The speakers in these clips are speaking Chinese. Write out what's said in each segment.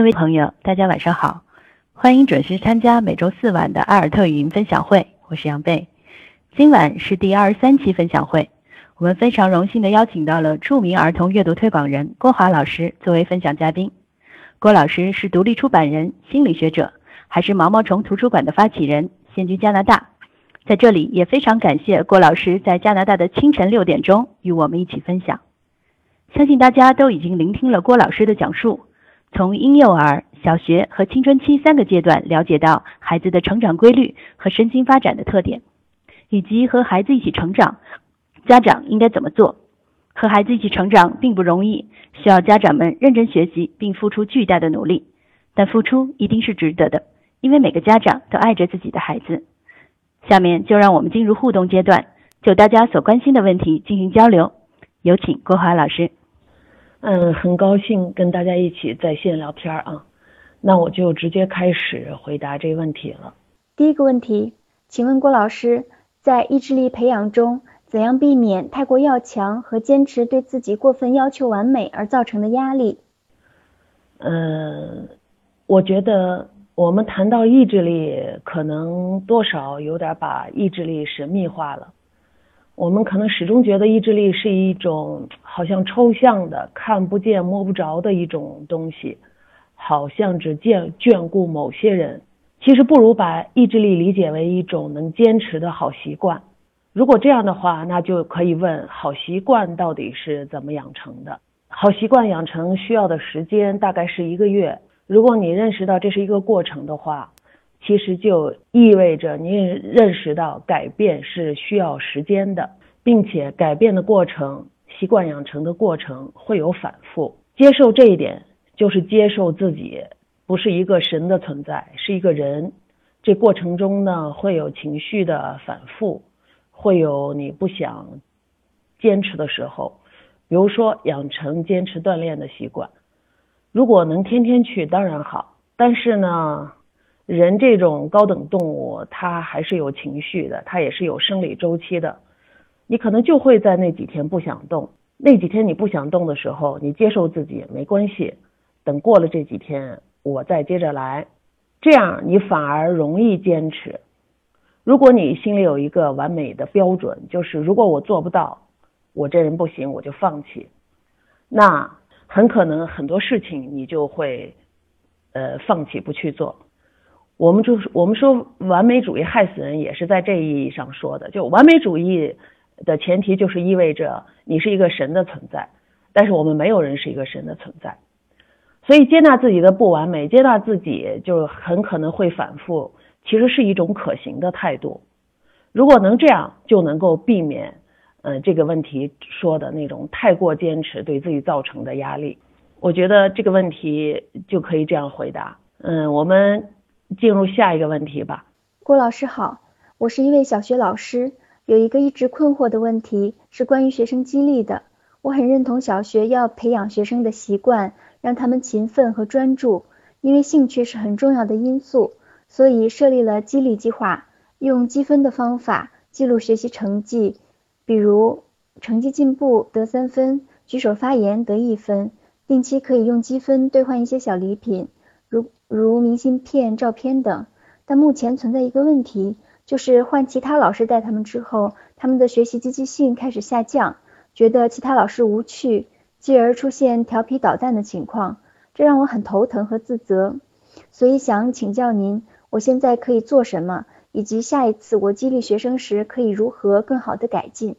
各位朋友，大家晚上好，欢迎准时参加每周四晚的阿尔特语音分享会，我是杨贝。今晚是第二十三期分享会，我们非常荣幸的邀请到了著名儿童阅读推广人郭华老师作为分享嘉宾。郭老师是独立出版人、心理学者，还是毛毛虫图书馆的发起人，现居加拿大。在这里也非常感谢郭老师在加拿大的清晨六点钟与我们一起分享。相信大家都已经聆听了郭老师的讲述。从婴幼儿、小学和青春期三个阶段了解到孩子的成长规律和身心发展的特点，以及和孩子一起成长，家长应该怎么做？和孩子一起成长并不容易，需要家长们认真学习并付出巨大的努力，但付出一定是值得的，因为每个家长都爱着自己的孩子。下面就让我们进入互动阶段，就大家所关心的问题进行交流。有请郭华老师。嗯，很高兴跟大家一起在线聊天啊，那我就直接开始回答这个问题了。第一个问题，请问郭老师，在意志力培养中，怎样避免太过要强和坚持对自己过分要求完美而造成的压力？嗯，我觉得我们谈到意志力，可能多少有点把意志力神秘化了。我们可能始终觉得意志力是一种好像抽象的、看不见、摸不着的一种东西，好像只眷眷顾某些人。其实不如把意志力理解为一种能坚持的好习惯。如果这样的话，那就可以问：好习惯到底是怎么养成的？好习惯养成需要的时间大概是一个月。如果你认识到这是一个过程的话。其实就意味着你认识到改变是需要时间的，并且改变的过程、习惯养成的过程会有反复。接受这一点，就是接受自己不是一个神的存在，是一个人。这过程中呢，会有情绪的反复，会有你不想坚持的时候。比如说，养成坚持锻炼的习惯，如果能天天去，当然好。但是呢？人这种高等动物，它还是有情绪的，它也是有生理周期的。你可能就会在那几天不想动，那几天你不想动的时候，你接受自己没关系，等过了这几天，我再接着来，这样你反而容易坚持。如果你心里有一个完美的标准，就是如果我做不到，我这人不行，我就放弃，那很可能很多事情你就会呃放弃不去做。我们就是我们说完美主义害死人，也是在这意义上说的。就完美主义的前提就是意味着你是一个神的存在，但是我们没有人是一个神的存在，所以接纳自己的不完美，接纳自己就很可能会反复，其实是一种可行的态度。如果能这样，就能够避免嗯这个问题说的那种太过坚持对自己造成的压力。我觉得这个问题就可以这样回答。嗯，我们。进入下一个问题吧。郭老师好，我是一位小学老师，有一个一直困惑的问题是关于学生激励的。我很认同小学要培养学生的习惯，让他们勤奋和专注，因为兴趣是很重要的因素，所以设立了激励计划，用积分的方法记录学习成绩，比如成绩进步得三分，举手发言得一分，定期可以用积分兑换一些小礼品。如明信片、照片等，但目前存在一个问题，就是换其他老师带他们之后，他们的学习积极性开始下降，觉得其他老师无趣，继而出现调皮捣蛋的情况，这让我很头疼和自责。所以想请教您，我现在可以做什么，以及下一次我激励学生时可以如何更好的改进？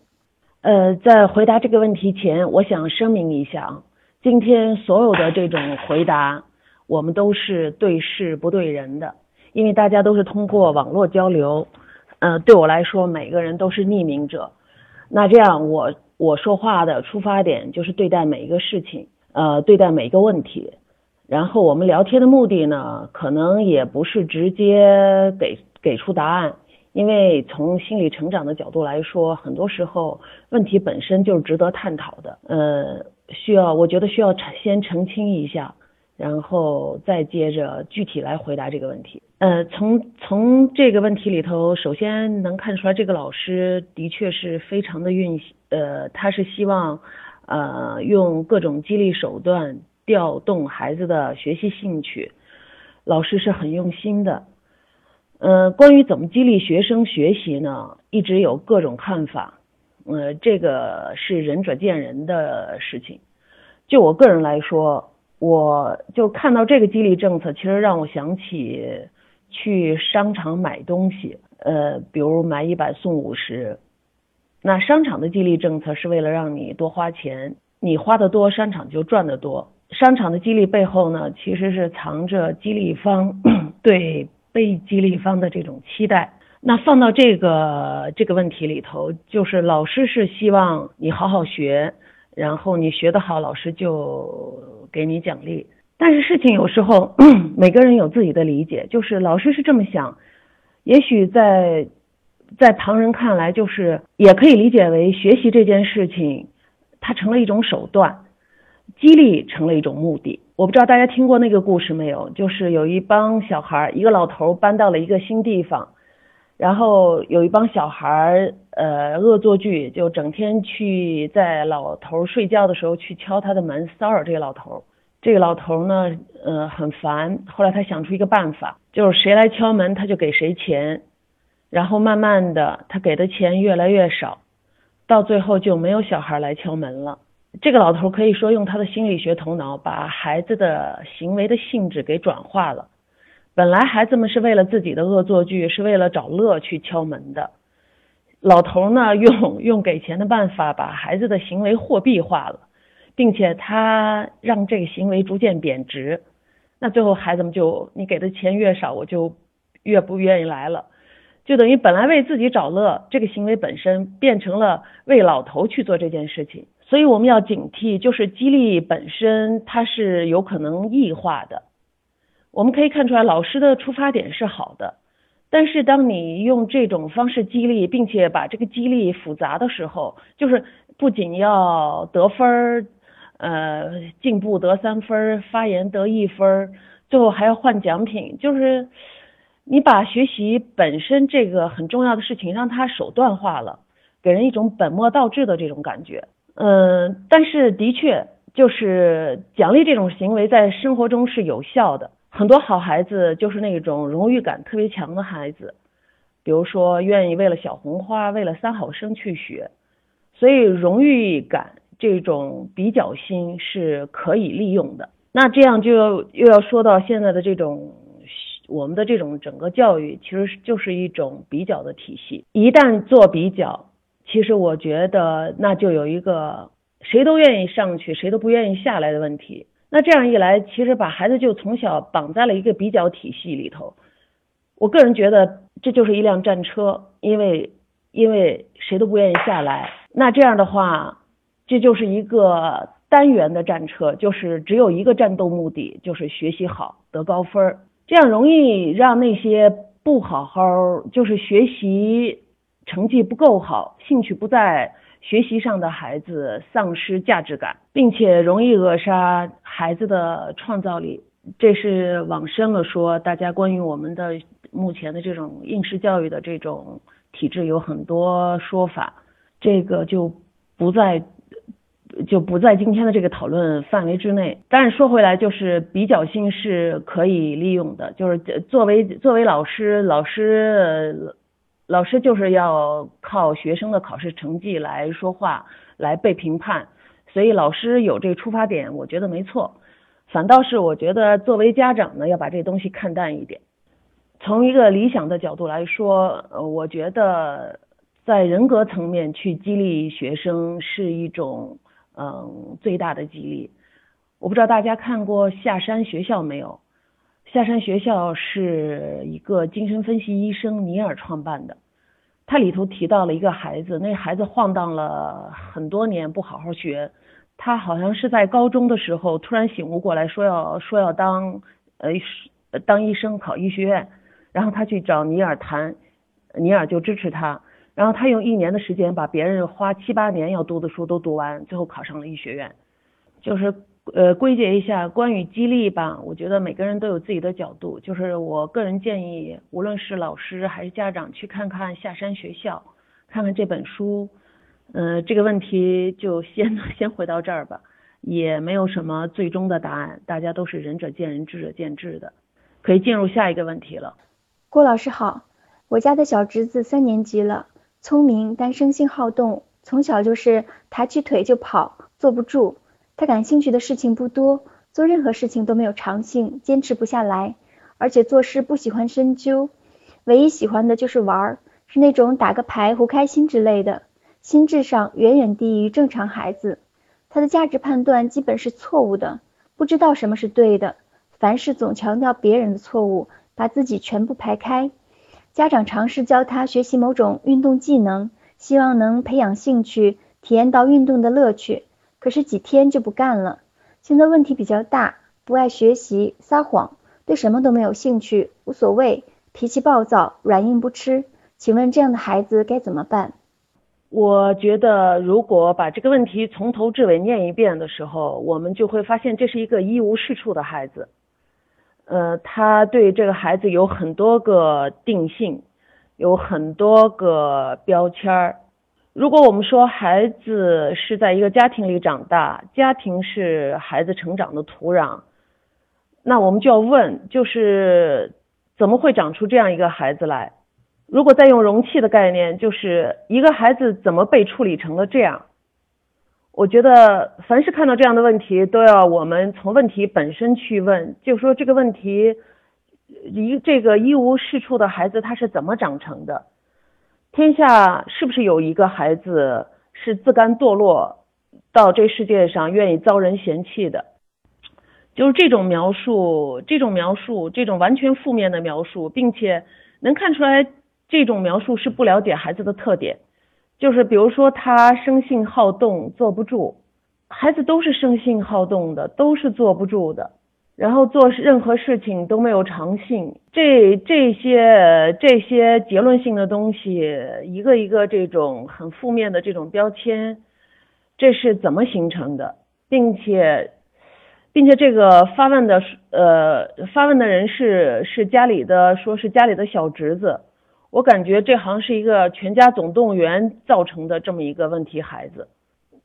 呃，在回答这个问题前，我想声明一下啊，今天所有的这种回答。我们都是对事不对人的，因为大家都是通过网络交流。呃，对我来说，每个人都是匿名者。那这样，我我说话的出发点就是对待每一个事情，呃，对待每一个问题。然后我们聊天的目的呢，可能也不是直接给给出答案，因为从心理成长的角度来说，很多时候问题本身就是值得探讨的。呃，需要我觉得需要先澄清一下。然后再接着具体来回答这个问题。呃，从从这个问题里头，首先能看出来，这个老师的确是非常的运，呃，他是希望，呃，用各种激励手段调动孩子的学习兴趣，老师是很用心的。呃，关于怎么激励学生学习呢，一直有各种看法。呃，这个是仁者见仁的事情。就我个人来说，我就看到这个激励政策，其实让我想起去商场买东西，呃，比如买一百送五十。那商场的激励政策是为了让你多花钱，你花的多，商场就赚得多。商场的激励背后呢，其实是藏着激励方 对被激励方的这种期待。那放到这个这个问题里头，就是老师是希望你好好学，然后你学得好，老师就给你奖励。但是事情有时候 每个人有自己的理解，就是老师是这么想，也许在在旁人看来，就是也可以理解为学习这件事情，它成了一种手段，激励成了一种目的。我不知道大家听过那个故事没有？就是有一帮小孩，一个老头搬到了一个新地方。然后有一帮小孩儿，呃，恶作剧，就整天去在老头睡觉的时候去敲他的门，骚扰这个老头。这个老头呢，呃，很烦。后来他想出一个办法，就是谁来敲门，他就给谁钱。然后慢慢的，他给的钱越来越少，到最后就没有小孩来敲门了。这个老头可以说用他的心理学头脑，把孩子的行为的性质给转化了。本来孩子们是为了自己的恶作剧，是为了找乐去敲门的。老头呢，用用给钱的办法把孩子的行为货币化了，并且他让这个行为逐渐贬值。那最后孩子们就，你给的钱越少，我就越不愿意来了。就等于本来为自己找乐，这个行为本身变成了为老头去做这件事情。所以我们要警惕，就是激励本身它是有可能异化的。我们可以看出来，老师的出发点是好的，但是当你用这种方式激励，并且把这个激励复杂的时候，就是不仅要得分儿，呃，进步得三分，发言得一分，最后还要换奖品，就是你把学习本身这个很重要的事情让它手段化了，给人一种本末倒置的这种感觉。嗯，但是的确，就是奖励这种行为在生活中是有效的。很多好孩子就是那种荣誉感特别强的孩子，比如说愿意为了小红花、为了三好生去学，所以荣誉感这种比较心是可以利用的。那这样就又要说到现在的这种我们的这种整个教育，其实就是一种比较的体系。一旦做比较，其实我觉得那就有一个谁都愿意上去，谁都不愿意下来的问题。那这样一来，其实把孩子就从小绑在了一个比较体系里头。我个人觉得这就是一辆战车，因为因为谁都不愿意下来。那这样的话，这就是一个单元的战车，就是只有一个战斗目的，就是学习好得高分儿。这样容易让那些不好好就是学习成绩不够好、兴趣不在。学习上的孩子丧失价值感，并且容易扼杀孩子的创造力，这是往深了说，大家关于我们的目前的这种应试教育的这种体制有很多说法，这个就不在就不在今天的这个讨论范围之内。但是说回来，就是比较性是可以利用的，就是作为作为老师，老师。老师就是要靠学生的考试成绩来说话，来被评判，所以老师有这个出发点，我觉得没错。反倒是我觉得作为家长呢，要把这东西看淡一点。从一个理想的角度来说，呃，我觉得在人格层面去激励学生是一种嗯最大的激励。我不知道大家看过下山学校没有？下山学校是一个精神分析医生尼尔创办的，他里头提到了一个孩子，那孩子晃荡了很多年不好好学，他好像是在高中的时候突然醒悟过来，说要说要当呃当医生考医学院，然后他去找尼尔谈，尼尔就支持他，然后他用一年的时间把别人花七八年要读的书都读完，最后考上了医学院，就是。呃，归结一下关于激励吧，我觉得每个人都有自己的角度。就是我个人建议，无论是老师还是家长，去看看下山学校，看看这本书。嗯，这个问题就先 先回到这儿吧。也没有什么最终的答案，大家都是仁者见仁，智者见智的。可以进入下一个问题了。郭老师好，我家的小侄子三年级了，聪明但生性好动，从小就是抬起腿就跑，坐不住。他感兴趣的事情不多，做任何事情都没有长性，坚持不下来，而且做事不喜欢深究，唯一喜欢的就是玩，是那种打个牌胡开心之类的。心智上远远低于正常孩子。他的价值判断基本是错误的，不知道什么是对的，凡事总强调别人的错误，把自己全部排开。家长尝试教他学习某种运动技能，希望能培养兴趣，体验到运动的乐趣，可是几天就不干了。现在问题比较大，不爱学习，撒谎，对什么都没有兴趣，无所谓，脾气暴躁，软硬不吃。请问这样的孩子该怎么办？我觉得，如果把这个问题从头至尾念一遍的时候，我们就会发现这是一个一无是处的孩子。呃，他对这个孩子有很多个定性，有很多个标签儿。如果我们说孩子是在一个家庭里长大，家庭是孩子成长的土壤，那我们就要问，就是怎么会长出这样一个孩子来？如果再用容器的概念，就是一个孩子怎么被处理成了这样？我觉得凡是看到这样的问题，都要我们从问题本身去问，就说这个问题，一这个一无是处的孩子他是怎么长成的？天下是不是有一个孩子是自甘堕落到这世界上愿意遭人嫌弃的？就是这种描述，这种描述，这种完全负面的描述，并且能看出来。这种描述是不了解孩子的特点，就是比如说他生性好动，坐不住。孩子都是生性好动的，都是坐不住的，然后做任何事情都没有长性。这这些这些结论性的东西，一个一个这种很负面的这种标签，这是怎么形成的？并且，并且这个发问的呃发问的人是是家里的，说是家里的小侄子。我感觉这好像是一个全家总动员造成的这么一个问题孩子，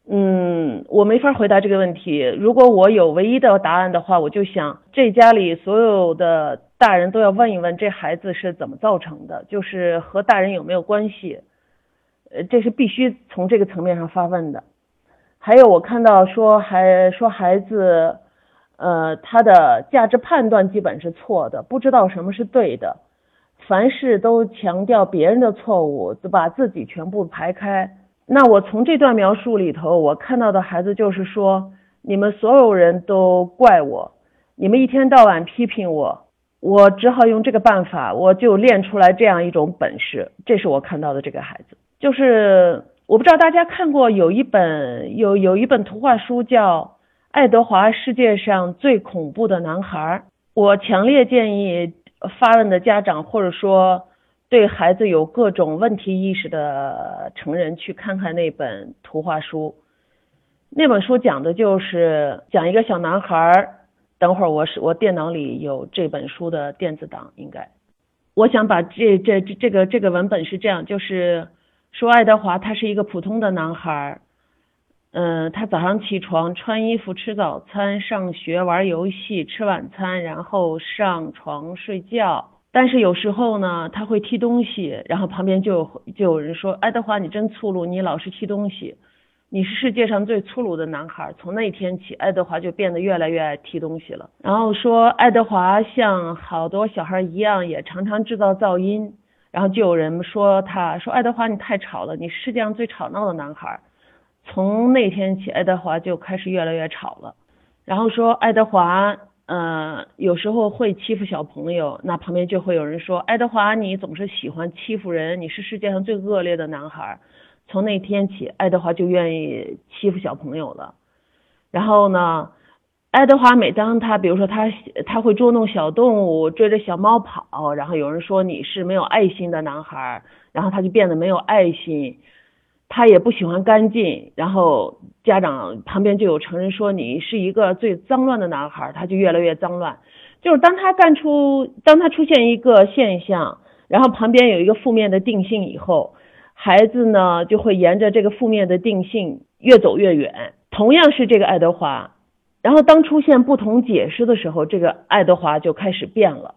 嗯，我没法回答这个问题。如果我有唯一的答案的话，我就想这家里所有的大人都要问一问这孩子是怎么造成的，就是和大人有没有关系，呃，这是必须从这个层面上发问的。还有我看到说还说孩子，呃，他的价值判断基本是错的，不知道什么是对的。凡事都强调别人的错误，把自己全部排开。那我从这段描述里头，我看到的孩子就是说，你们所有人都怪我，你们一天到晚批评我，我只好用这个办法，我就练出来这样一种本事。这是我看到的这个孩子，就是我不知道大家看过有一本有有一本图画书叫《爱德华世界上最恐怖的男孩》，我强烈建议。发问的家长，或者说对孩子有各种问题意识的成人，去看看那本图画书。那本书讲的就是讲一个小男孩。等会儿我是我电脑里有这本书的电子档，应该。我想把这这这这个这个文本是这样，就是说爱德华他是一个普通的男孩。嗯，他早上起床，穿衣服，吃早餐，上学，玩游戏，吃晚餐，然后上床睡觉。但是有时候呢，他会踢东西，然后旁边就就有人说：“爱德华，你真粗鲁，你老是踢东西，你是世界上最粗鲁的男孩。”从那天起，爱德华就变得越来越爱踢东西了。然后说，爱德华像好多小孩一样，也常常制造噪音。然后就有人说他说：“爱德华，你太吵了，你是世界上最吵闹的男孩。”从那天起，爱德华就开始越来越吵了。然后说，爱德华，呃，有时候会欺负小朋友。那旁边就会有人说，爱德华，你总是喜欢欺负人，你是世界上最恶劣的男孩。从那天起，爱德华就愿意欺负小朋友了。然后呢，爱德华每当他，比如说他他会捉弄小动物，追着小猫跑。然后有人说你是没有爱心的男孩，然后他就变得没有爱心。他也不喜欢干净，然后家长旁边就有成人说你是一个最脏乱的男孩，他就越来越脏乱。就是当他干出，当他出现一个现象，然后旁边有一个负面的定性以后，孩子呢就会沿着这个负面的定性越走越远。同样是这个爱德华，然后当出现不同解释的时候，这个爱德华就开始变了。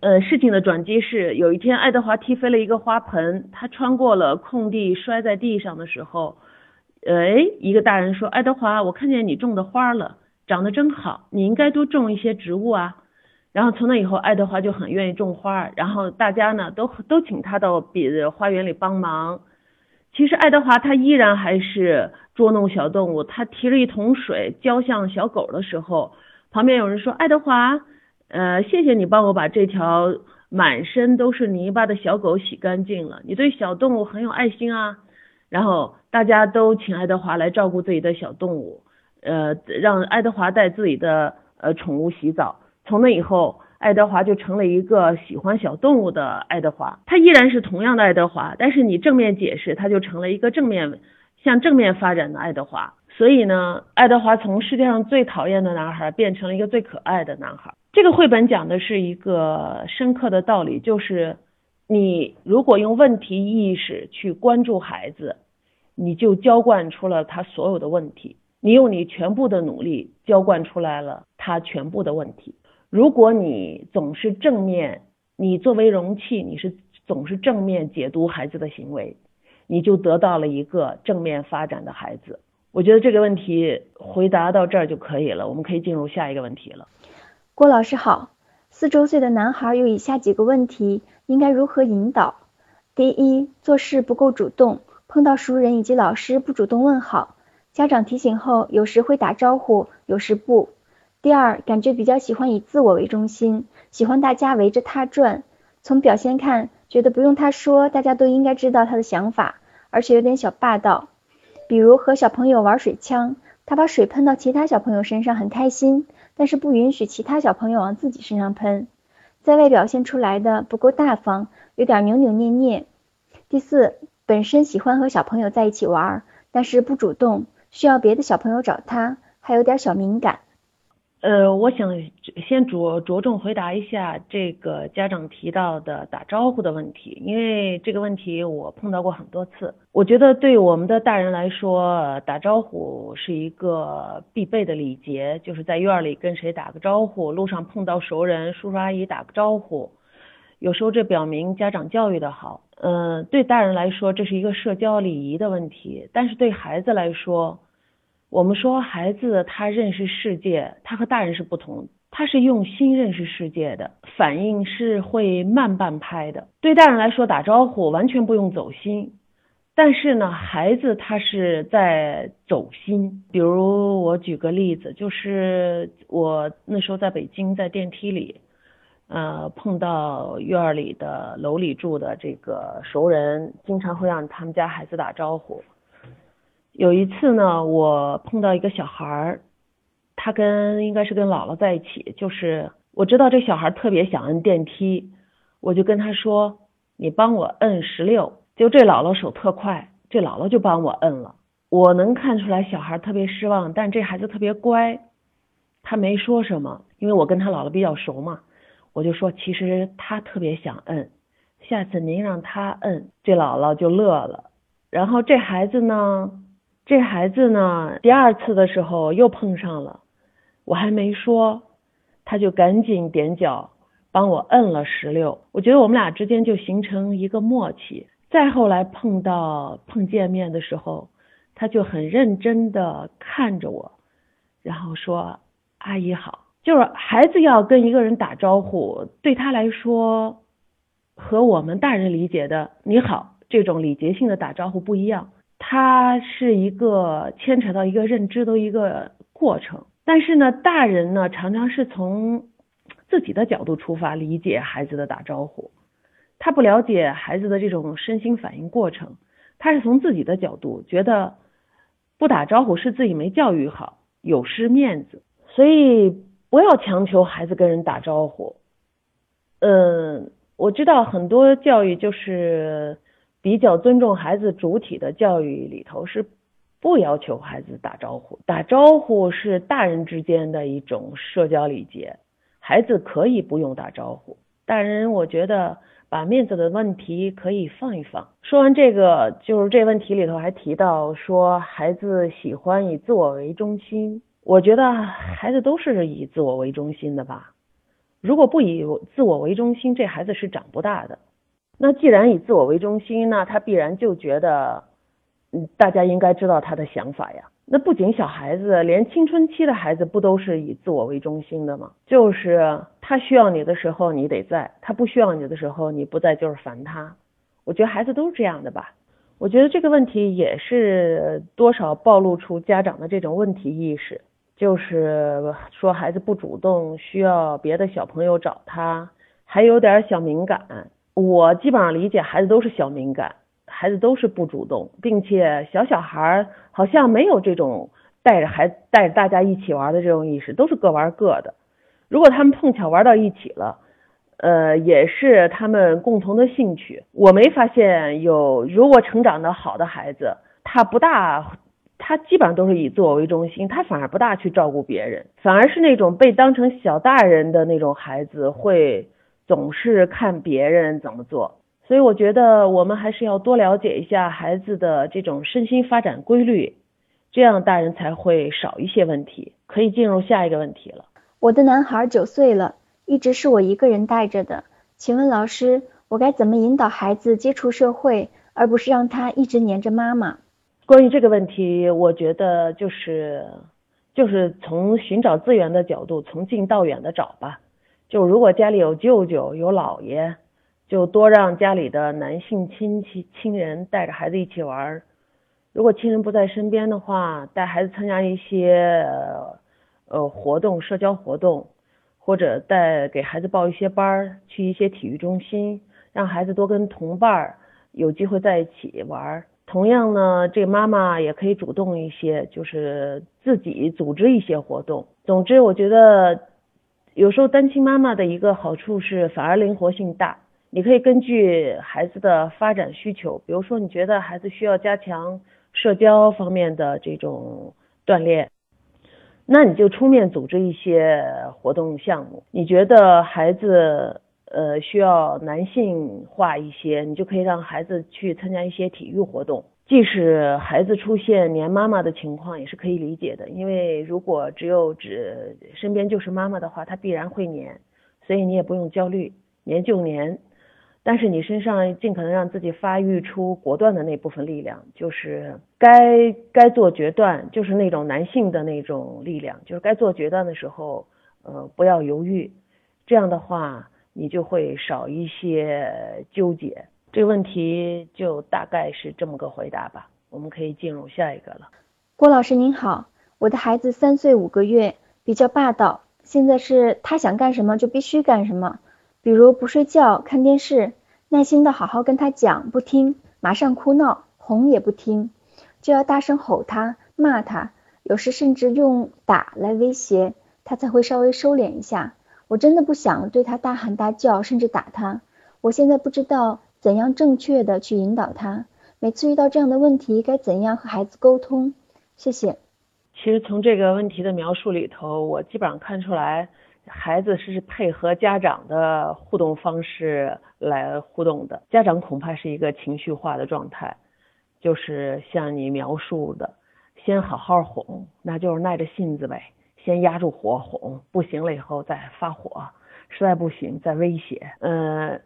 呃，事情的转机是有一天，爱德华踢飞了一个花盆，他穿过了空地，摔在地上的时候，哎，一个大人说：“爱德华，我看见你种的花了，长得真好，你应该多种一些植物啊。”然后从那以后，爱德华就很愿意种花，然后大家呢都都请他到别的花园里帮忙。其实爱德华他依然还是捉弄小动物，他提着一桶水浇向小狗的时候，旁边有人说：“爱德华。”呃，谢谢你帮我把这条满身都是泥巴的小狗洗干净了。你对小动物很有爱心啊。然后大家都请爱德华来照顾自己的小动物，呃，让爱德华带自己的呃宠物洗澡。从那以后，爱德华就成了一个喜欢小动物的爱德华。他依然是同样的爱德华，但是你正面解释，他就成了一个正面向正面发展的爱德华。所以呢，爱德华从世界上最讨厌的男孩变成了一个最可爱的男孩。这个绘本讲的是一个深刻的道理，就是你如果用问题意识去关注孩子，你就浇灌出了他所有的问题；你用你全部的努力浇灌出来了他全部的问题。如果你总是正面，你作为容器，你是总是正面解读孩子的行为，你就得到了一个正面发展的孩子。我觉得这个问题回答到这儿就可以了，我们可以进入下一个问题了。郭老师好，四周岁的男孩有以下几个问题，应该如何引导？第一，做事不够主动，碰到熟人以及老师不主动问好，家长提醒后有时会打招呼，有时不。第二，感觉比较喜欢以自我为中心，喜欢大家围着他转。从表现看，觉得不用他说，大家都应该知道他的想法，而且有点小霸道。比如和小朋友玩水枪，他把水喷到其他小朋友身上很开心。但是不允许其他小朋友往自己身上喷，在外表现出来的不够大方，有点扭扭捏捏。第四，本身喜欢和小朋友在一起玩，但是不主动，需要别的小朋友找他，还有点小敏感。呃，我想先着着重回答一下这个家长提到的打招呼的问题，因为这个问题我碰到过很多次。我觉得对我们的大人来说，打招呼是一个必备的礼节，就是在院里跟谁打个招呼，路上碰到熟人，叔叔阿姨打个招呼，有时候这表明家长教育的好。嗯，对大人来说，这是一个社交礼仪的问题，但是对孩子来说，我们说孩子他认识世界，他和大人是不同，他是用心认识世界的，反应是会慢半拍的。对大人来说，打招呼完全不用走心，但是呢，孩子他是在走心。比如我举个例子，就是我那时候在北京，在电梯里，呃，碰到院里的楼里住的这个熟人，经常会让他们家孩子打招呼。有一次呢，我碰到一个小孩儿，他跟应该是跟姥姥在一起，就是我知道这小孩特别想摁电梯，我就跟他说：“你帮我摁十六。”就这姥姥手特快，这姥姥就帮我摁了。我能看出来小孩特别失望，但这孩子特别乖，他没说什么，因为我跟他姥姥比较熟嘛，我就说其实他特别想摁，下次您让他摁。这姥姥就乐了，然后这孩子呢？这孩子呢，第二次的时候又碰上了，我还没说，他就赶紧踮脚帮我摁了十六。我觉得我们俩之间就形成一个默契。再后来碰到碰见面的时候，他就很认真的看着我，然后说：“阿姨好。”就是孩子要跟一个人打招呼，对他来说和我们大人理解的“你好”这种礼节性的打招呼不一样。它是一个牵扯到一个认知的一个过程，但是呢，大人呢常常是从自己的角度出发理解孩子的打招呼，他不了解孩子的这种身心反应过程，他是从自己的角度觉得不打招呼是自己没教育好，有失面子，所以不要强求孩子跟人打招呼。嗯，我知道很多教育就是。比较尊重孩子主体的教育里头是不要求孩子打招呼，打招呼是大人之间的一种社交礼节，孩子可以不用打招呼。大人我觉得把面子的问题可以放一放。说完这个，就是这问题里头还提到说孩子喜欢以自我为中心，我觉得孩子都是以自我为中心的吧。如果不以自我为中心，这孩子是长不大的。那既然以自我为中心，那他必然就觉得，嗯，大家应该知道他的想法呀。那不仅小孩子，连青春期的孩子不都是以自我为中心的吗？就是他需要你的时候你得在，他不需要你的时候你不在就是烦他。我觉得孩子都是这样的吧。我觉得这个问题也是多少暴露出家长的这种问题意识。就是说孩子不主动，需要别的小朋友找他，还有点小敏感。我基本上理解孩子都是小敏感，孩子都是不主动，并且小小孩儿好像没有这种带着孩子带着大家一起玩的这种意识，都是各玩各的。如果他们碰巧玩到一起了，呃，也是他们共同的兴趣。我没发现有如果成长的好的孩子，他不大。他基本上都是以自我为中心，他反而不大去照顾别人，反而是那种被当成小大人的那种孩子，会总是看别人怎么做。所以我觉得我们还是要多了解一下孩子的这种身心发展规律，这样大人才会少一些问题。可以进入下一个问题了。我的男孩九岁了，一直是我一个人带着的，请问老师，我该怎么引导孩子接触社会，而不是让他一直黏着妈妈？关于这个问题，我觉得就是就是从寻找资源的角度，从近到远的找吧。就如果家里有舅舅有姥爷，就多让家里的男性亲戚亲人带着孩子一起玩。如果亲人不在身边的话，带孩子参加一些呃活动、社交活动，或者带给孩子报一些班儿，去一些体育中心，让孩子多跟同伴儿有机会在一起玩。同样呢，这妈妈也可以主动一些，就是自己组织一些活动。总之，我觉得有时候单亲妈妈的一个好处是，反而灵活性大。你可以根据孩子的发展需求，比如说你觉得孩子需要加强社交方面的这种锻炼，那你就出面组织一些活动项目。你觉得孩子？呃，需要男性化一些，你就可以让孩子去参加一些体育活动。即使孩子出现黏妈妈的情况，也是可以理解的。因为如果只有只身边就是妈妈的话，他必然会黏，所以你也不用焦虑，黏就黏。但是你身上尽可能让自己发育出果断的那部分力量，就是该该做决断，就是那种男性的那种力量，就是该做决断的时候，呃，不要犹豫。这样的话。你就会少一些纠结，这个问题就大概是这么个回答吧。我们可以进入下一个了。郭老师您好，我的孩子三岁五个月，比较霸道，现在是他想干什么就必须干什么，比如不睡觉、看电视，耐心的好好跟他讲，不听，马上哭闹，哄也不听，就要大声吼他、骂他，有时甚至用打来威胁，他才会稍微收敛一下。我真的不想对他大喊大叫，甚至打他。我现在不知道怎样正确的去引导他。每次遇到这样的问题，该怎样和孩子沟通？谢谢。其实从这个问题的描述里头，我基本上看出来，孩子是配合家长的互动方式来互动的。家长恐怕是一个情绪化的状态，就是像你描述的，先好好哄，那就是耐着性子呗。先压住火哄，不行了以后再发火，实在不行再威胁。呃，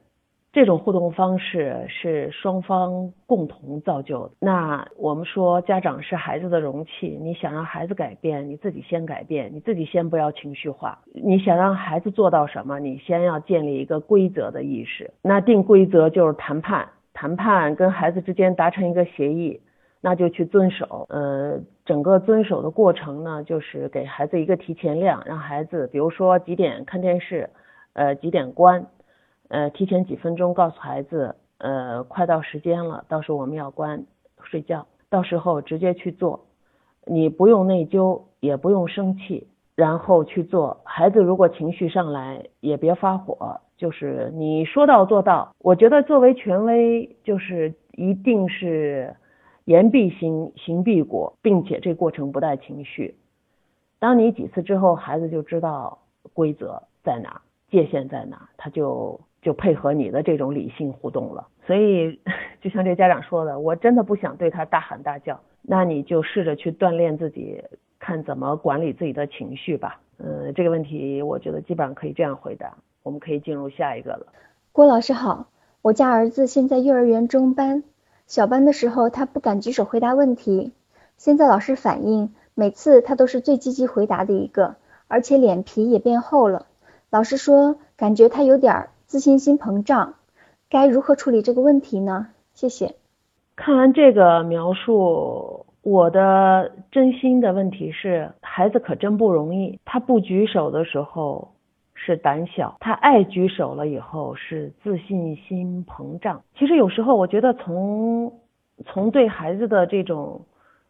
这种互动方式是双方共同造就的。那我们说家长是孩子的容器，你想让孩子改变，你自己先改变，你自己先不要情绪化。你想让孩子做到什么，你先要建立一个规则的意识。那定规则就是谈判，谈判跟孩子之间达成一个协议。那就去遵守，呃，整个遵守的过程呢，就是给孩子一个提前量，让孩子，比如说几点看电视，呃，几点关，呃，提前几分钟告诉孩子，呃，快到时间了，到时候我们要关睡觉，到时候直接去做，你不用内疚，也不用生气，然后去做。孩子如果情绪上来，也别发火，就是你说到做到。我觉得作为权威，就是一定是。言必行，行必果，并且这过程不带情绪。当你几次之后，孩子就知道规则在哪，界限在哪，他就就配合你的这种理性互动了。所以，就像这家长说的，我真的不想对他大喊大叫，那你就试着去锻炼自己，看怎么管理自己的情绪吧。嗯，这个问题我觉得基本上可以这样回答。我们可以进入下一个了。郭老师好，我家儿子现在幼儿园中班，小班的时候他不敢举手回答问题，现在老师反映，每次他都是最积极回答的一个，而且脸皮也变厚了。老师说，感觉他有点自信心膨胀，该如何处理这个问题呢？谢谢。看完这个描述。我的真心的问题是，孩子可真不容易。他不举手的时候是胆小，他爱举手了以后是自信心膨胀。其实有时候我觉得，从从对孩子的这种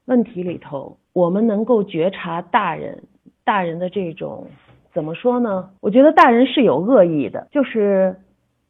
问题里头，我们能够觉察大人大人的这种怎么说呢？我觉得大人是有恶意的，就是。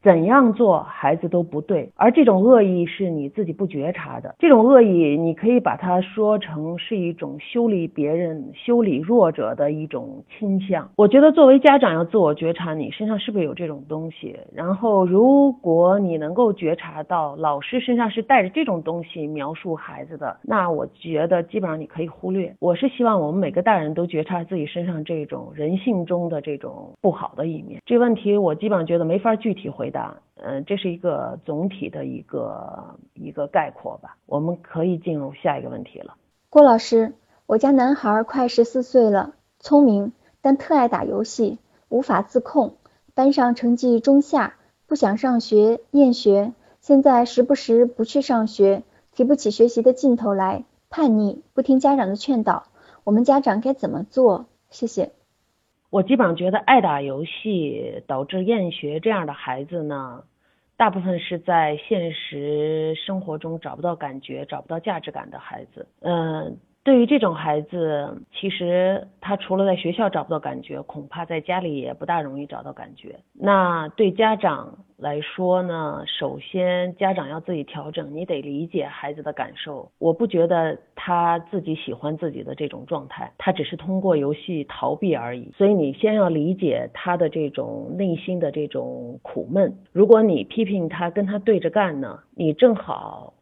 怎样做孩子都不对，而这种恶意是你自己不觉察的。这种恶意，你可以把它说成是一种修理别人、修理弱者的一种倾向。我觉得作为家长要自我觉察，你身上是不是有这种东西？然后，如果你能够觉察到老师身上是带着这种东西描述孩子的，那我觉得基本上你可以忽略。我是希望我们每个大人都觉察自己身上这种人性中的这种不好的一面。这问题我基本上觉得没法具体回。答，嗯，这是一个总体的一个一个概括吧。我们可以进入下一个问题了。郭老师，我家男孩快十四岁了，聪明，但特爱打游戏，无法自控，班上成绩中下，不想上学，厌学，现在时不时不去上学，提不起学习的劲头来，叛逆，不听家长的劝导，我们家长该怎么做？谢谢。我基本上觉得，爱打游戏导致厌学这样的孩子呢，大部分是在现实生活中找不到感觉、找不到价值感的孩子。嗯。对于这种孩子，其实他除了在学校找不到感觉，恐怕在家里也不大容易找到感觉。那对家长来说呢？首先，家长要自己调整，你得理解孩子的感受。我不觉得他自己喜欢自己的这种状态，他只是通过游戏逃避而已。所以你先要理解他的这种内心的这种苦闷。如果你批评他，跟他对着干呢，你正好。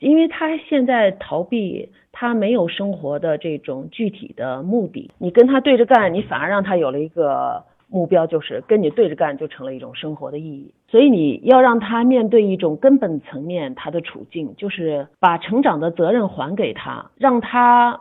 因为他现在逃避，他没有生活的这种具体的目的。你跟他对着干，你反而让他有了一个目标，就是跟你对着干就成了一种生活的意义。所以你要让他面对一种根本层面他的处境，就是把成长的责任还给他，让他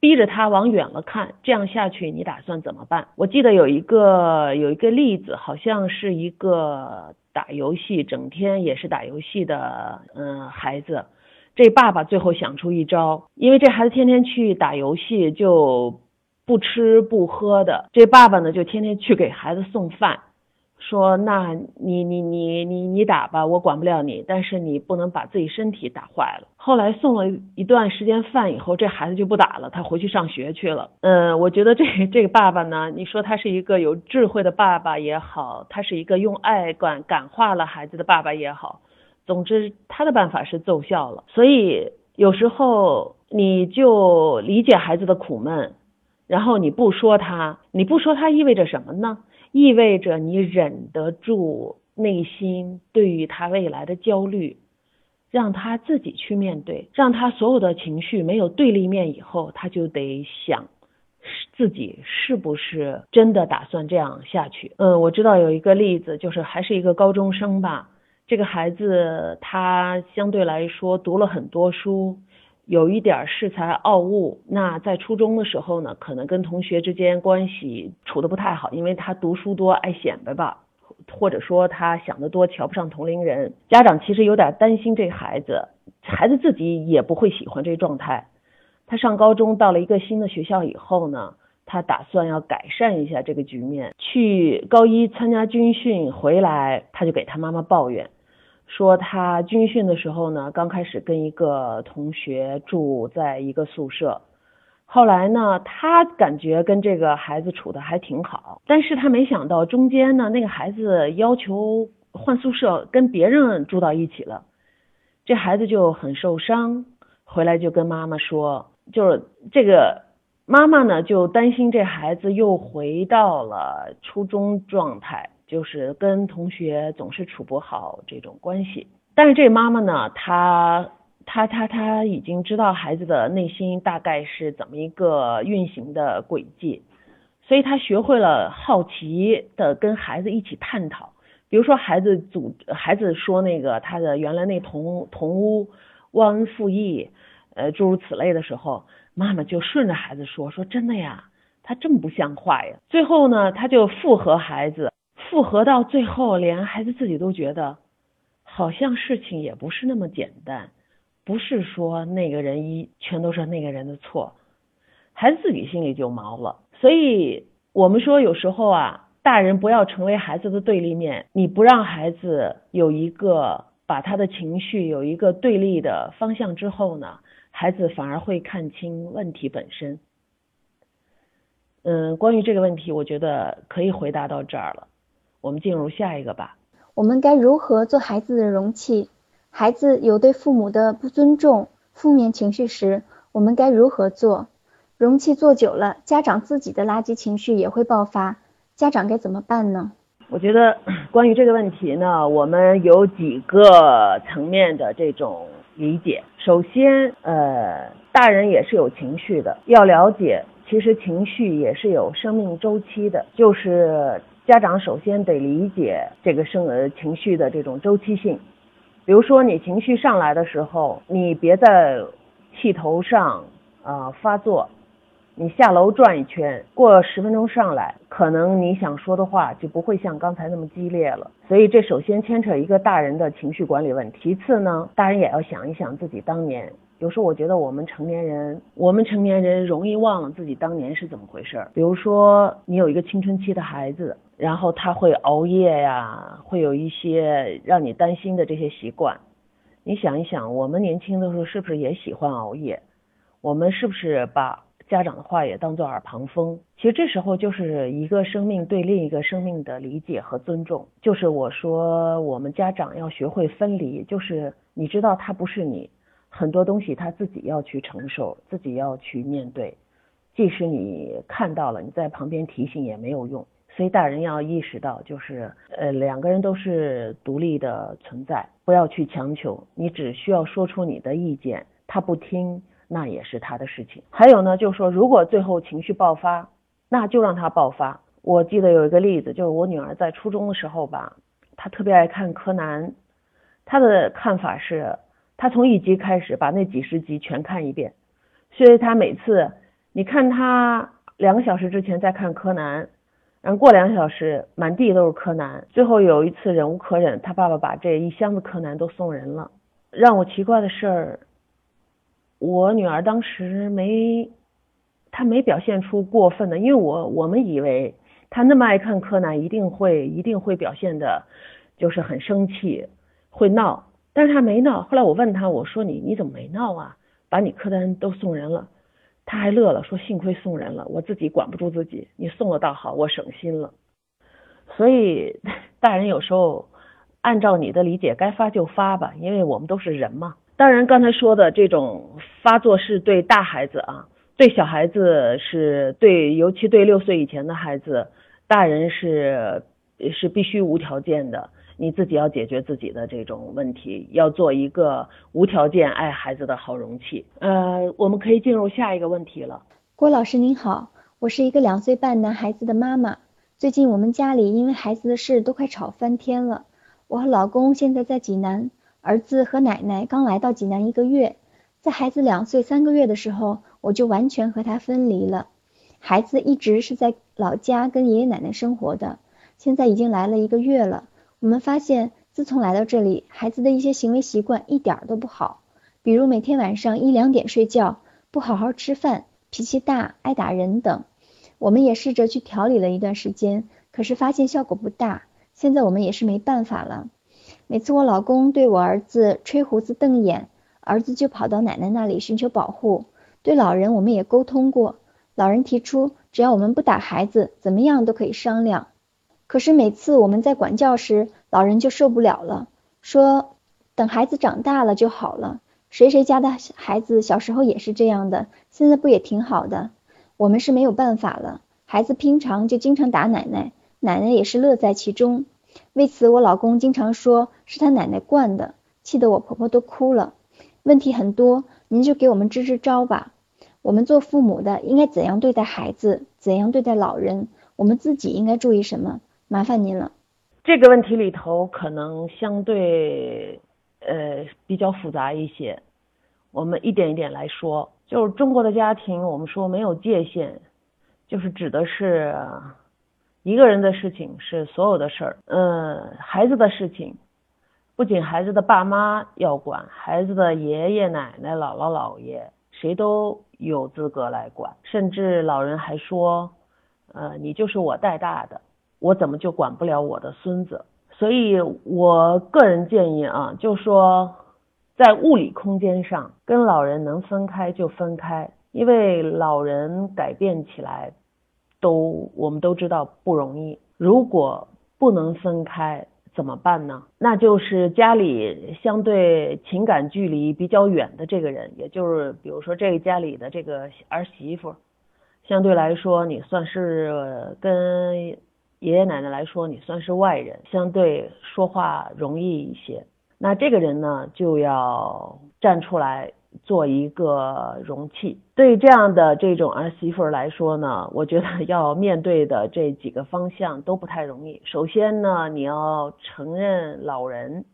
逼着他往远了看。这样下去，你打算怎么办？我记得有一个有一个例子，好像是一个打游戏整天也是打游戏的嗯孩子。这爸爸最后想出一招，因为这孩子天天去打游戏，就不吃不喝的。这爸爸呢，就天天去给孩子送饭，说：“那你你你你你打吧，我管不了你，但是你不能把自己身体打坏了。”后来送了一段时间饭以后，这孩子就不打了，他回去上学去了。嗯，我觉得这这个爸爸呢，你说他是一个有智慧的爸爸也好，他是一个用爱感感化了孩子的爸爸也好。总之，他的办法是奏效了。所以有时候你就理解孩子的苦闷，然后你不说他，你不说他意味着什么呢？意味着你忍得住内心对于他未来的焦虑，让他自己去面对，让他所有的情绪没有对立面以后，他就得想自己是不是真的打算这样下去。嗯，我知道有一个例子，就是还是一个高中生吧。这个孩子他相对来说读了很多书，有一点恃才傲物。那在初中的时候呢，可能跟同学之间关系处的不太好，因为他读书多爱显摆吧，或者说他想得多，瞧不上同龄人。家长其实有点担心这孩子，孩子自己也不会喜欢这状态。他上高中到了一个新的学校以后呢。他打算要改善一下这个局面。去高一参加军训回来，他就给他妈妈抱怨，说他军训的时候呢，刚开始跟一个同学住在一个宿舍，后来呢，他感觉跟这个孩子处的还挺好，但是他没想到中间呢，那个孩子要求换宿舍，跟别人住到一起了，这孩子就很受伤，回来就跟妈妈说，就是这个。妈妈呢就担心这孩子又回到了初中状态，就是跟同学总是处不好这种关系。但是这妈妈呢，她她她她已经知道孩子的内心大概是怎么一个运行的轨迹，所以她学会了好奇的跟孩子一起探讨。比如说孩子组孩子说那个他的原来那同同屋忘恩负义，呃诸如此类的时候，妈妈就顺着孩子说说真的呀，他这么不像话呀。最后呢，他就附和孩子，附和到最后，连孩子自己都觉得。好像事情也不是那么简单，不是说那个人一全都是那个人的错，孩子自己心里就毛了。所以我们说有时候啊，大人不要成为孩子的对立面，你不让孩子有一个把他的情绪有一个对立的方向之后呢，孩子反而会看清问题本身。嗯，关于这个问题，我觉得可以回答到这儿了，我们进入下一个吧。我们该如何做孩子的容器？孩子有对父母的不尊重、负面情绪时，我们该如何做？容器做久了，家长自己的垃圾情绪也会爆发，家长该怎么办呢？我觉得 关于这个问题呢，我们有几个层面的这种理解。首先，呃，大人也是有情绪的，要了解，其实情绪也是有生命周期的，就是。家长首先得理解这个生呃情绪的这种周期性，比如说你情绪上来的时候，你别在气头上啊发作，你下楼转一圈，过十分钟上来，可能你想说的话就不会像刚才那么激烈了。所以这首先牵扯一个大人的情绪管理问题。其次呢，大人也要想一想自己当年。有时候我觉得我们成年人，我们成年人容易忘了自己当年是怎么回事儿。比如说，你有一个青春期的孩子，然后他会熬夜呀，会有一些让你担心的这些习惯。你想一想，我们年轻的时候是不是也喜欢熬夜？我们是不是把家长的话也当做耳旁风？其实这时候就是一个生命对另一个生命的理解和尊重。就是我说，我们家长要学会分离，就是你知道他不是你。很多东西他自己要去承受，自己要去面对，即使你看到了，你在旁边提醒也没有用。所以大人要意识到，就是呃两个人都是独立的存在，不要去强求，你只需要说出你的意见，他不听那也是他的事情。还有呢，就是说如果最后情绪爆发，那就让他爆发。我记得有一个例子，就是我女儿在初中的时候吧，她特别爱看柯南，她的看法是。她从一集开始把那几十集全看一遍，所以她每次你看她两个小时之前在看柯南，然后过两个小时满地都是柯南，最后有一次忍无可忍，她爸爸把这一箱子柯南都送人了。让我奇怪的事儿，我女儿当时没，她没表现出过分的，因为我我们以为她那么爱看柯南，一定会一定会表现的，就是很生气，会闹。但是她没闹，后来我问她，我说你你怎么没闹啊？把你柯南都送人了，她还乐了，说幸亏送人了，我自己管不住自己，你送了倒好，我省心了。所以 大人有时候按照你的理解，该发就发吧，因为我们都是人嘛。当然刚才说的这种发作是对大孩子啊，对小孩子是对，尤其对六岁以前的孩子，大人是是必须无条件的。你自己要解决自己的这种问题，要做一个无条件爱孩子的好容器。呃，我们可以进入下一个问题了。郭老师您好，我是一个两岁半男孩子的妈妈。最近我们家里因为孩子的事都快吵翻天了。我和老公现在在济南，儿子和奶奶刚来到济南一个月。在孩子两岁三个月的时候，我就完全和他分离了。孩子一直是在老家跟爷爷奶奶生活的，现在已经来了一个月了。我们发现，自从来到这里，孩子的一些行为习惯一点都不好，比如每天晚上一两点睡觉，不好好吃饭，脾气大，爱打人等。我们也试着去调理了一段时间，可是发现效果不大。现在我们也是没办法了。每次我老公对我儿子吹胡子瞪眼，儿子就跑到奶奶那里寻求保护。对老人，我们也沟通过，老人提出，只要我们不打孩子，怎么样都可以商量。可是每次我们在管教时，老人就受不了了，说等孩子长大了就好了。谁谁家的孩子小时候也是这样的，现在不也挺好的？我们是没有办法了。孩子平常就经常打奶奶，奶奶也是乐在其中。为此，我老公经常说是他奶奶惯的，气得我婆婆都哭了。问题很多，您就给我们支支招吧。我们做父母的应该怎样对待孩子，怎样对待老人？我们自己应该注意什么？麻烦您了。这个问题里头可能相对呃比较复杂一些，我们一点一点来说。就是中国的家庭，我们说没有界限，就是指的是一个人的事情是所有的事儿。嗯，孩子的事情，不仅孩子的爸妈要管，孩子的爷爷奶奶、姥姥姥爷，谁都有资格来管。甚至老人还说，呃，你就是我带大的，我怎么就管不了我的孙子？所以我个人建议啊，就说。在物理空间上，跟老人能分开就分开，因为老人改变起来都我们都知道不容易。如果不能分开怎么办呢？那就是家里相对情感距离比较远的这个人，也就是比如说这个家里的这个儿媳妇，相对来说你算是跟爷爷奶奶来说你算是外人，相对说话容易一些。那这个人呢，就要站出来做一个容器。对这样的这种儿媳妇来说呢，我觉得要面对的这几个方向都不太容易。首先呢，你要承认老人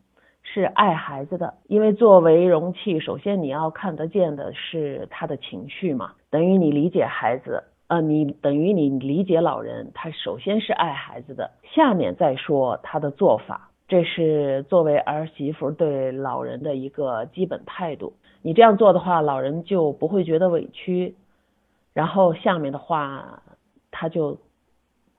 是爱孩子的，因为作为容器，首先你要看得见的是他的情绪嘛，等于你理解孩子，呃，你等于你理解老人，他首先是爱孩子的，下面再说他的做法。这是作为儿媳妇对老人的一个基本态度。你这样做的话，老人就不会觉得委屈，然后下面的话他就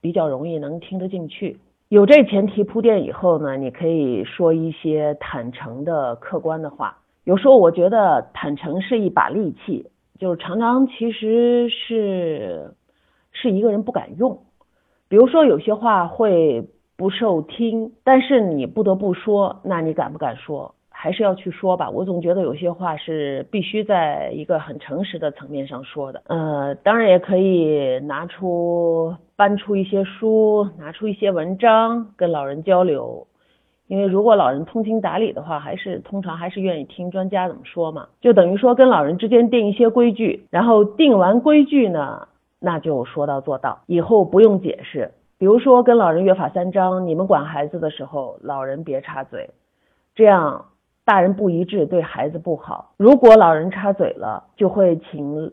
比较容易能听得进去。有这前提铺垫以后呢，你可以说一些坦诚的、客观的话。有时候我觉得坦诚是一把利器，就是常常其实是是一个人不敢用。比如说有些话会。不受听，但是你不得不说，那你敢不敢说？还是要去说吧。我总觉得有些话是必须在一个很诚实的层面上说的。呃，当然也可以拿出搬出一些书，拿出一些文章跟老人交流。因为如果老人通情达理的话，还是通常还是愿意听专家怎么说嘛。就等于说跟老人之间定一些规矩，然后定完规矩呢，那就说到做到，以后不用解释。比如说跟老人约法三章，你们管孩子的时候，老人别插嘴，这样大人不一致，对孩子不好。如果老人插嘴了，就会请，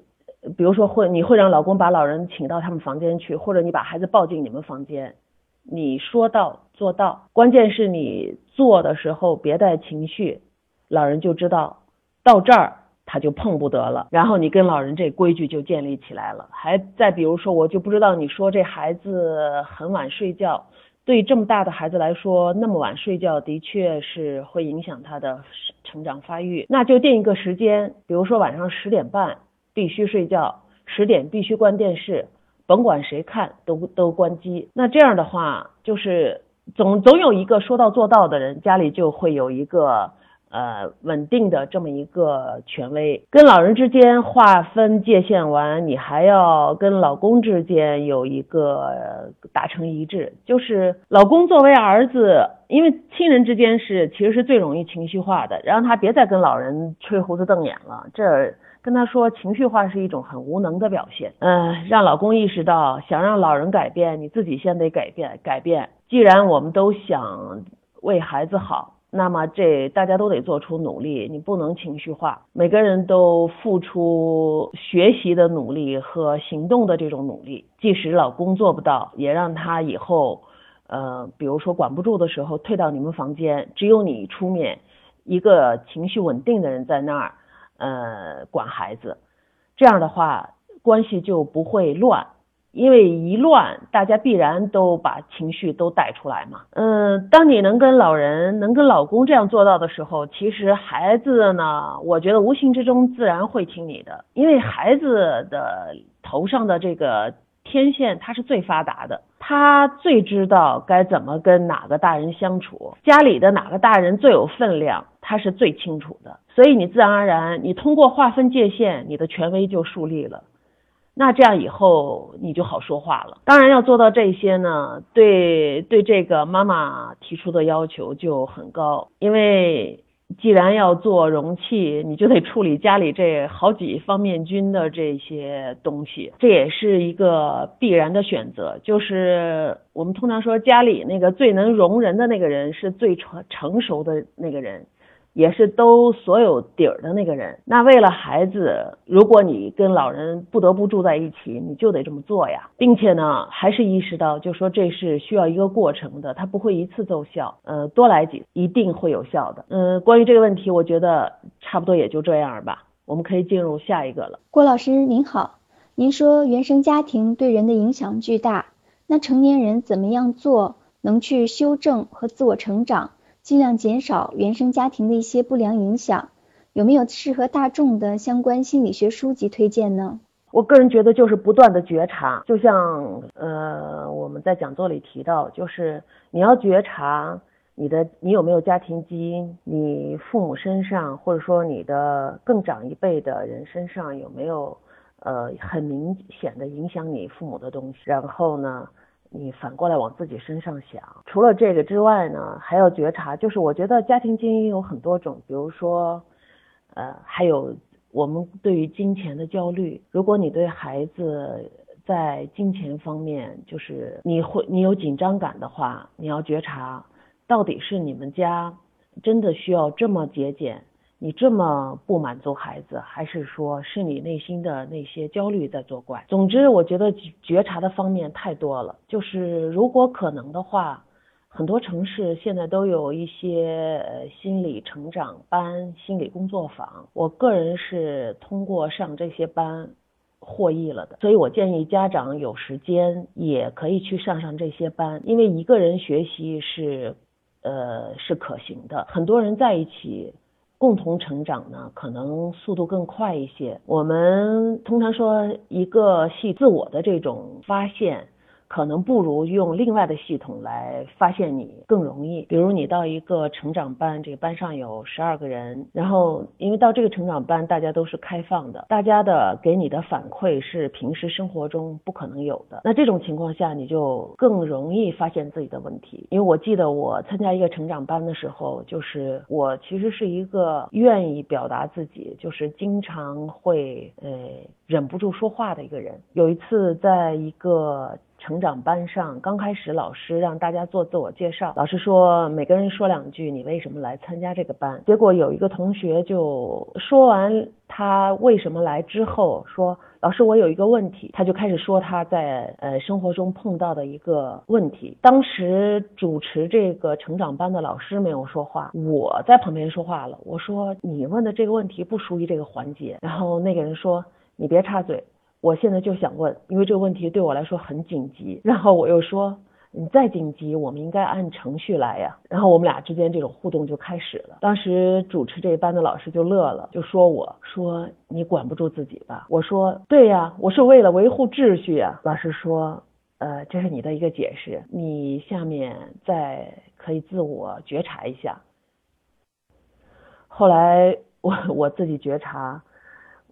比如说会你会让老公把老人请到他们房间去，或者你把孩子抱进你们房间，你说到做到。关键是你做的时候别带情绪，老人就知道到这儿。他就碰不得了，然后你跟老人这规矩就建立起来了。还再比如说，我就不知道你说这孩子很晚睡觉，对这么大的孩子来说，那么晚睡觉的确是会影响他的成长发育。那就定一个时间，比如说晚上十点半必须睡觉，十点必须关电视，甭管谁看都都关机。那这样的话，就是总总有一个说到做到的人，家里就会有一个。呃，稳定的这么一个权威，跟老人之间划分界限完，你还要跟老公之间有一个达成一致。就是老公作为儿子，因为亲人之间是其实是最容易情绪化的，让他别再跟老人吹胡子瞪眼了。这跟他说情绪化是一种很无能的表现。嗯，让老公意识到，想让老人改变，你自己先得改变。改变，既然我们都想为孩子好。那么这大家都得做出努力，你不能情绪化，每个人都付出学习的努力和行动的这种努力。即使老公做不到，也让他以后，呃，比如说管不住的时候，退到你们房间，只有你出面，一个情绪稳定的人在那儿，呃，管孩子，这样的话关系就不会乱。因为一乱，大家必然都把情绪都带出来嘛。嗯，当你能跟老人、能跟老公这样做到的时候，其实孩子呢，我觉得无形之中自然会听你的。因为孩子的头上的这个天线，他是最发达的，他最知道该怎么跟哪个大人相处，家里的哪个大人最有分量，他是最清楚的。所以你自然而然，你通过划分界限，你的权威就树立了。那这样以后你就好说话了。当然要做到这些呢，对对这个妈妈提出的要求就很高，因为。既然要做容器，你就得处理家里这好几方面菌的这些东西，这也是一个必然的选择。就是我们通常说，家里那个最能容人的那个人，是最成成熟的那个人。也是都所有底儿的那个人。那为了孩子，如果你跟老人不得不住在一起，你就得这么做呀，并且呢，还是意识到，就说这是需要一个过程的，它不会一次奏效，呃，多来几一定会有效的。嗯，关于这个问题，我觉得差不多也就这样吧，我们可以进入下一个了。郭老师您好，您说原生家庭对人的影响巨大，那成年人怎么样做能去修正和自我成长？尽量减少原生家庭的一些不良影响，有没有适合大众的相关心理学书籍推荐呢？我个人觉得就是不断的觉察，就像呃我们在讲座里提到，就是你要觉察你的你有没有家庭基因，你父母身上或者说你的更长一辈的人身上有没有呃很明显的影响你父母的东西，然后呢？你反过来往自己身上想，除了这个之外呢，还要觉察。就是我觉得家庭基因有很多种，比如说，呃，还有我们对于金钱的焦虑。如果你对孩子在金钱方面，就是你会你有紧张感的话，你要觉察，到底是你们家真的需要这么节俭。你这么不满足孩子，还是说是你内心的那些焦虑在作怪？总之，我觉得觉察的方面太多了。就是如果可能的话，很多城市现在都有一些呃心理成长班、心理工作坊。我个人是通过上这些班获益了的，所以我建议家长有时间也可以去上上这些班，因为一个人学习是呃是可行的，很多人在一起。共同成长呢，可能速度更快一些。我们通常说一个系自我的这种发现。可能不如用另外的系统来发现你更容易。比如你到一个成长班，这个班上有十二个人，然后因为到这个成长班大家都是开放的，大家的给你的反馈是平时生活中不可能有的。那这种情况下，你就更容易发现自己的问题。因为我记得我参加一个成长班的时候，就是我其实是一个愿意表达自己，就是经常会呃忍不住说话的一个人。有一次在一个成长班上，刚开始老师让大家做自我介绍，老师说每个人说两句，你为什么来参加这个班？结果有一个同学就说完他为什么来之后，说老师我有一个问题，他就开始说他在呃生活中碰到的一个问题。当时主持这个成长班的老师没有说话，我在旁边说话了，我说你问的这个问题不属于这个环节。然后那个人说你别插嘴。我现在就想问，因为这个问题对我来说很紧急。然后我又说，你再紧急，我们应该按程序来呀。然后我们俩之间这种互动就开始了。当时主持这一班的老师就乐了，就说我说你管不住自己吧。我说对呀，我是为了维护秩序呀。老师说，呃，这是你的一个解释，你下面再可以自我觉察一下。后来我我自己觉察。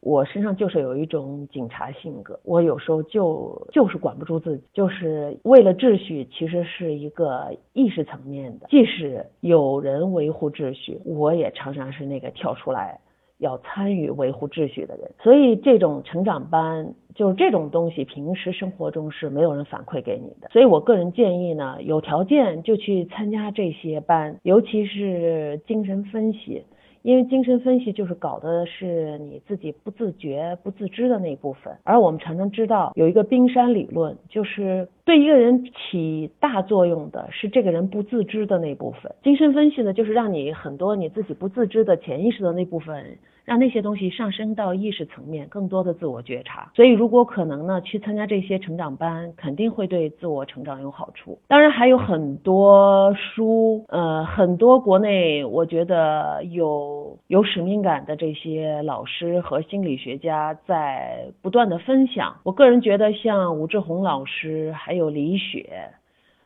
我身上就是有一种警察性格，我有时候就就是管不住自己，就是为了秩序，其实是一个意识层面的。即使有人维护秩序，我也常常是那个跳出来要参与维护秩序的人。所以这种成长班，就是这种东西，平时生活中是没有人反馈给你的。所以我个人建议呢，有条件就去参加这些班，尤其是精神分析。因为精神分析就是搞的是你自己不自觉、不自知的那一部分，而我们常常知道有一个冰山理论，就是对一个人起大作用的是这个人不自知的那部分。精神分析呢，就是让你很多你自己不自知的潜意识的那部分。让那些东西上升到意识层面，更多的自我觉察。所以，如果可能呢，去参加这些成长班，肯定会对自我成长有好处。当然，还有很多书，呃，很多国内我觉得有有使命感的这些老师和心理学家在不断的分享。我个人觉得，像武志红老师，还还有李雪。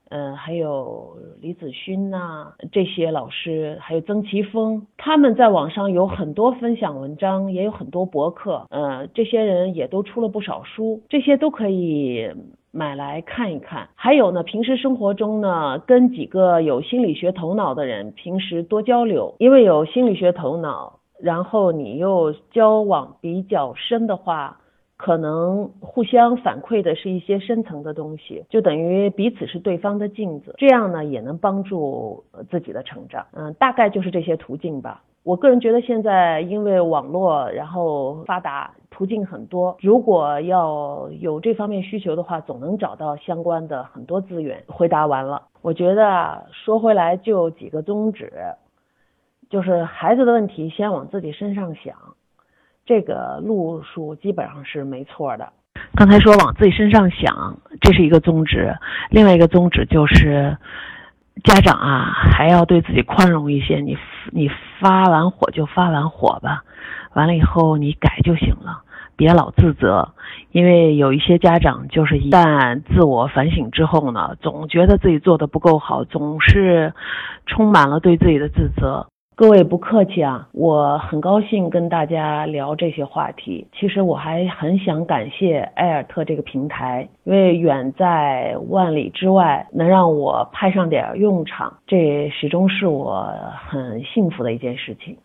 嗯，还有李子勋呐，这些老师，还有曾奇峰，他们在网上有很多分享文章，也有很多博客，呃，这些人也都出了不少书，这些都可以买来看一看。还有呢，平时生活中呢，跟几个有心理学头脑的人平时多交流，因为有心理学头脑，然后你又交往比较深的话。可能互相反馈的是一些深层的东西，就等于彼此是对方的镜子，这样呢也能帮助自己的成长。嗯，大概就是这些途径吧。我个人觉得现在因为网络然后发达，途径很多，如果要有这方面需求的话，总能找到相关的很多资源。回答完了，我觉得啊说回来就几个宗旨，就是孩子的问题先往自己身上想。这个路数基本上是没错的。刚才说往自己身上想，这是一个宗旨；另外一个宗旨就是，家长啊还要对自己宽容一些。你你发完火就发完火吧，完了以后你改就行了，别老自责。因为有一些家长就是一旦自我反省之后呢，总觉得自己做的不够好，总是充满了对自己的自责。各位不客气啊，我很高兴跟大家聊这些话题。其实我还很想感谢埃尔特这个平台，因为远在万里之外，能让我派上点用场，这始终是我很幸福的一件事情。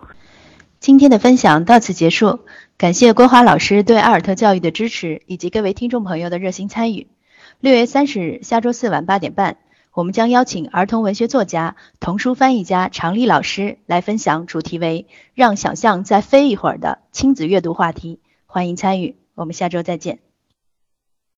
今天的分享到此结束，感谢郭华老师对埃尔特教育的支持，以及各位听众朋友的热心参与。六月三十日，下周四晚八点半。我们将邀请儿童文学作家、童书翻译家常丽老师来分享主题为“让想象再飞一会儿”的亲子阅读话题，欢迎参与。我们下周再见。